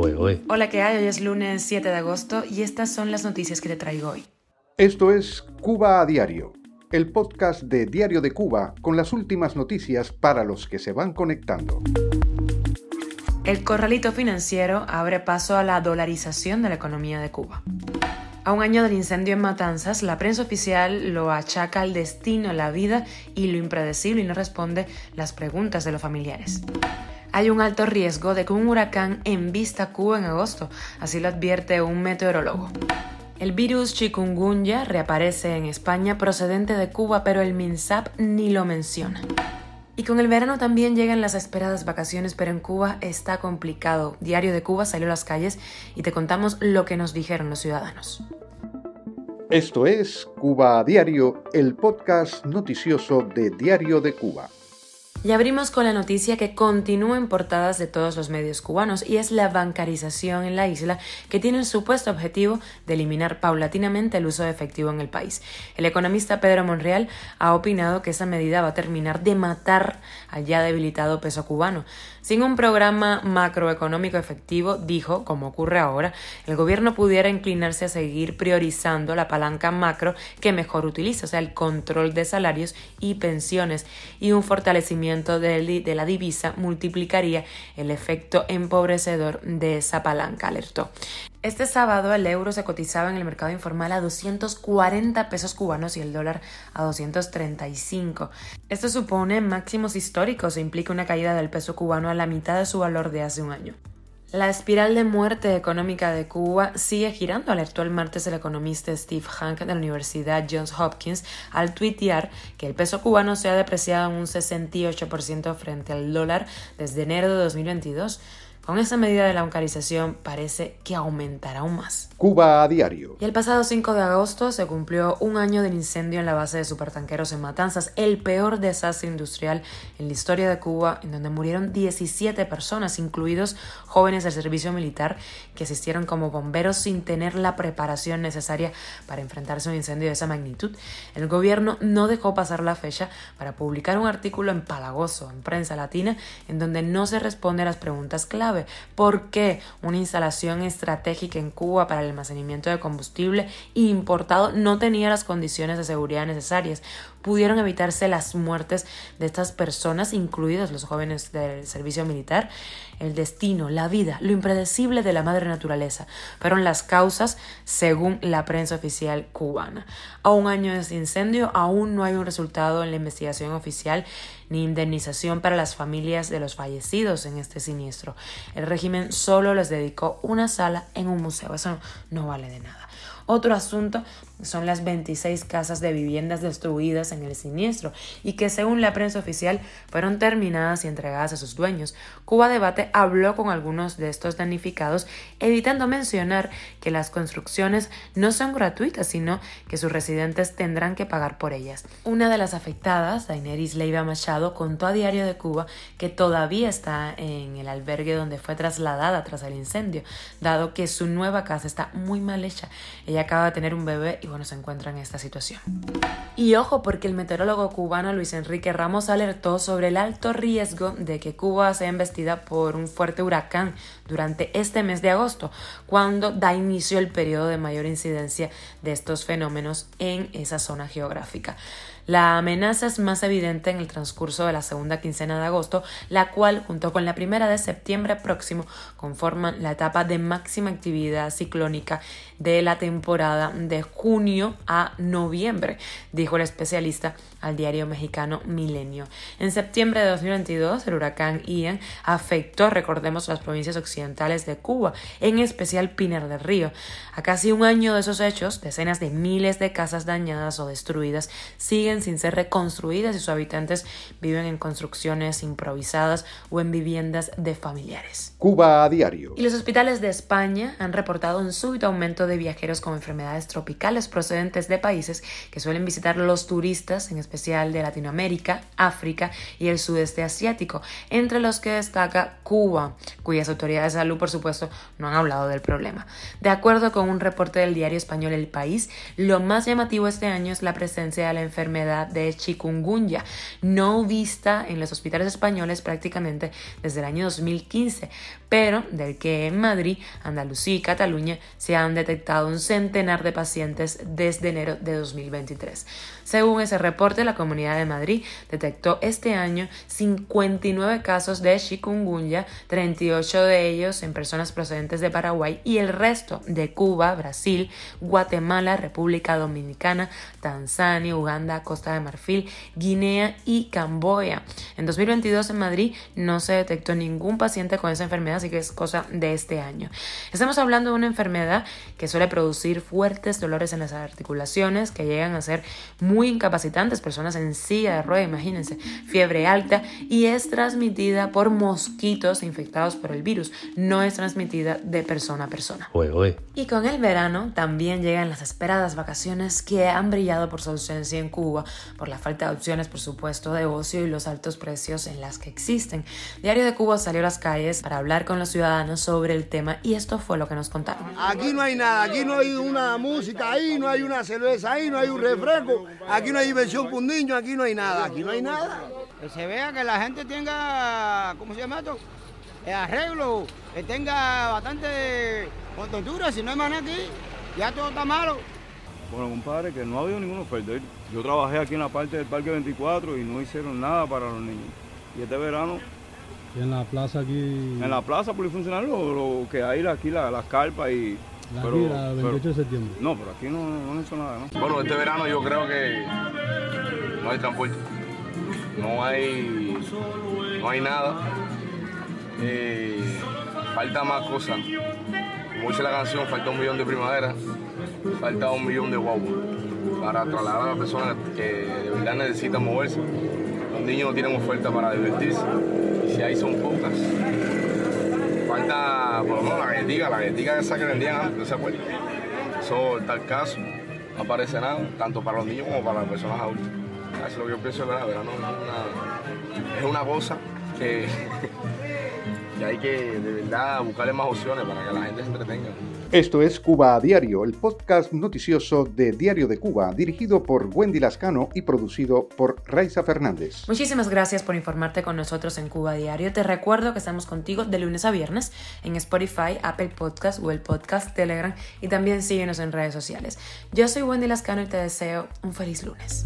Hola, ¿qué hay? Hoy es lunes 7 de agosto y estas son las noticias que te traigo hoy. Esto es Cuba a Diario, el podcast de Diario de Cuba con las últimas noticias para los que se van conectando. El corralito financiero abre paso a la dolarización de la economía de Cuba. A un año del incendio en Matanzas, la prensa oficial lo achaca al destino, la vida y lo impredecible y no responde las preguntas de los familiares. Hay un alto riesgo de que un huracán envista Cuba en agosto, así lo advierte un meteorólogo. El virus chikungunya reaparece en España procedente de Cuba, pero el MINSAP ni lo menciona. Y con el verano también llegan las esperadas vacaciones, pero en Cuba está complicado. Diario de Cuba salió a las calles y te contamos lo que nos dijeron los ciudadanos. Esto es Cuba Diario, el podcast noticioso de Diario de Cuba. Y abrimos con la noticia que continúa en portadas de todos los medios cubanos y es la bancarización en la isla que tiene el supuesto objetivo de eliminar paulatinamente el uso de efectivo en el país. El economista Pedro Monreal ha opinado que esa medida va a terminar de matar al ya debilitado peso cubano. Sin un programa macroeconómico efectivo, dijo, como ocurre ahora, el gobierno pudiera inclinarse a seguir priorizando la palanca macro que mejor utiliza, o sea, el control de salarios y pensiones y un fortalecimiento de la divisa multiplicaría el efecto empobrecedor de esa palanca, alertó. Este sábado el euro se cotizaba en el mercado informal a 240 pesos cubanos y el dólar a 235. Esto supone máximos históricos e implica una caída del peso cubano a la mitad de su valor de hace un año. La espiral de muerte económica de Cuba sigue girando, alertó el martes el economista Steve Hank de la Universidad Johns Hopkins al tuitear que el peso cubano se ha depreciado en un 68% frente al dólar desde enero de 2022 con esta medida de la bancarización parece que aumentará aún más. Cuba a diario. Y el pasado 5 de agosto se cumplió un año del incendio en la base de supertanqueros en Matanzas, el peor desastre industrial en la historia de Cuba, en donde murieron 17 personas, incluidos jóvenes del servicio militar que asistieron como bomberos sin tener la preparación necesaria para enfrentarse a un incendio de esa magnitud. El gobierno no dejó pasar la fecha para publicar un artículo en Palagoso, en prensa latina, en donde no se responde a las preguntas clave ¿Por qué una instalación estratégica en Cuba para el almacenamiento de combustible importado no tenía las condiciones de seguridad necesarias? Pudieron evitarse las muertes de estas personas, incluidos los jóvenes del servicio militar. El destino, la vida, lo impredecible de la madre naturaleza fueron las causas según la prensa oficial cubana. A un año de este incendio aún no hay un resultado en la investigación oficial ni indemnización para las familias de los fallecidos en este siniestro. El régimen solo les dedicó una sala en un museo. Eso no, vale de nada. Otro asunto son las 26 casas de viviendas destruidas en el siniestro y que según la prensa oficial fueron terminadas y entregadas a sus dueños. Cuba Debate habló con algunos de estos damnificados, evitando mencionar que las construcciones no son gratuitas, sino que sus residentes tendrán que pagar por ellas. Una de las afectadas, Daineris Leiva Machado, contó a Diario de Cuba que todavía está en el albergue donde fue trasladada tras el incendio, dado que su nueva casa está muy mal hecha. Ella acaba de tener un bebé y bueno, se encuentra en esta situación. Y ojo, porque el meteorólogo cubano Luis Enrique Ramos alertó sobre el alto riesgo de que Cuba sea embestida por un fuerte huracán durante este mes de agosto, cuando da inicio el periodo de mayor incidencia de estos fenómenos en esa zona geográfica. La amenaza es más evidente en el transcurso de la segunda quincena de agosto, la cual, junto con la primera de septiembre próximo, conforman la etapa de máxima actividad ciclónica de la temporada de junio a noviembre, dijo el especialista al diario mexicano Milenio. En septiembre de 2022, el huracán Ian afectó, recordemos, las provincias occidentales de Cuba, en especial Pinar del Río. A casi un año de esos hechos, decenas de miles de casas dañadas o destruidas siguen sin ser reconstruidas y sus habitantes viven en construcciones improvisadas o en viviendas de familiares. Cuba a diario. Y los hospitales de España han reportado un súbito aumento de viajeros con enfermedades tropicales procedentes de países que suelen visitar los turistas, en especial de Latinoamérica, África y el sudeste asiático, entre los que destaca Cuba, cuyas autoridades de salud, por supuesto, no han hablado del problema. De acuerdo con un reporte del diario español El País, lo más llamativo este año es la presencia de la enfermedad de chikungunya, no vista en los hospitales españoles prácticamente desde el año 2015, pero del que en Madrid, Andalucía y Cataluña se han detectado un centenar de pacientes desde enero de 2023. Según ese reporte, la Comunidad de Madrid detectó este año 59 casos de chikungunya, 38 de ellos en personas procedentes de Paraguay y el resto de Cuba, Brasil, Guatemala, República Dominicana, Tanzania, Uganda, Costa de Marfil, Guinea y Camboya. En 2022 en Madrid no se detectó ningún paciente con esa enfermedad, así que es cosa de este año. Estamos hablando de una enfermedad que suele producir fuertes dolores en las articulaciones que llegan a ser muy incapacitantes, personas en silla de ruedas, imagínense, fiebre alta y es transmitida por mosquitos infectados por el virus, no es transmitida de persona a persona. Y con el verano también llegan las esperadas vacaciones que han brillado por su ausencia en Cuba, por la falta de opciones, por supuesto, de ocio y los altos precios en las que existen. Diario de Cuba salió a las calles para hablar con los ciudadanos sobre el tema y esto fue lo que nos contaron. Aquí no hay nada, aquí no hay una música, ahí no hay una cerveza, ahí no hay un refresco, aquí no hay diversión para un niño, aquí no hay nada, aquí no hay nada. Que se vea que la gente tenga, ¿cómo se llama esto? El arreglo, que tenga bastante contentura, si no hay más nada aquí, ya todo está malo. Bueno, compadre, que no ha habido ninguno perder. Yo trabajé aquí en la parte del Parque 24 y no hicieron nada para los niños. Y este verano... ¿Y en la plaza aquí? En la plaza polifuncional lo, lo que hay aquí, la, las carpas y... La aquí, la 28 de septiembre. No, pero aquí no, no hizo nada, ¿no? Bueno, este verano yo creo que no hay transporte. No hay, no hay nada. Eh, falta más cosas. Como dice la canción, falta un millón de primavera, falta un millón de guaguas para trasladar a las personas que de verdad necesitan moverse. Los niños no tienen oferta para divertirse y si hay son pocas. Falta, por la galletica, la galletica esa que vendían antes, ¿no se acuerdan? Eso, en tal caso, no aparece nada, tanto para los niños como para las personas adultas. Eso es lo que yo pienso de verdad, verano es una, es una cosa que, que hay que de verdad buscarle más opciones para que la gente se entretenga. Esto es Cuba a Diario, el podcast noticioso de Diario de Cuba, dirigido por Wendy Lascano y producido por Raiza Fernández. Muchísimas gracias por informarte con nosotros en Cuba a Diario. Te recuerdo que estamos contigo de lunes a viernes en Spotify, Apple Podcast, Google Podcast, Telegram y también síguenos en redes sociales. Yo soy Wendy Lascano y te deseo un feliz lunes.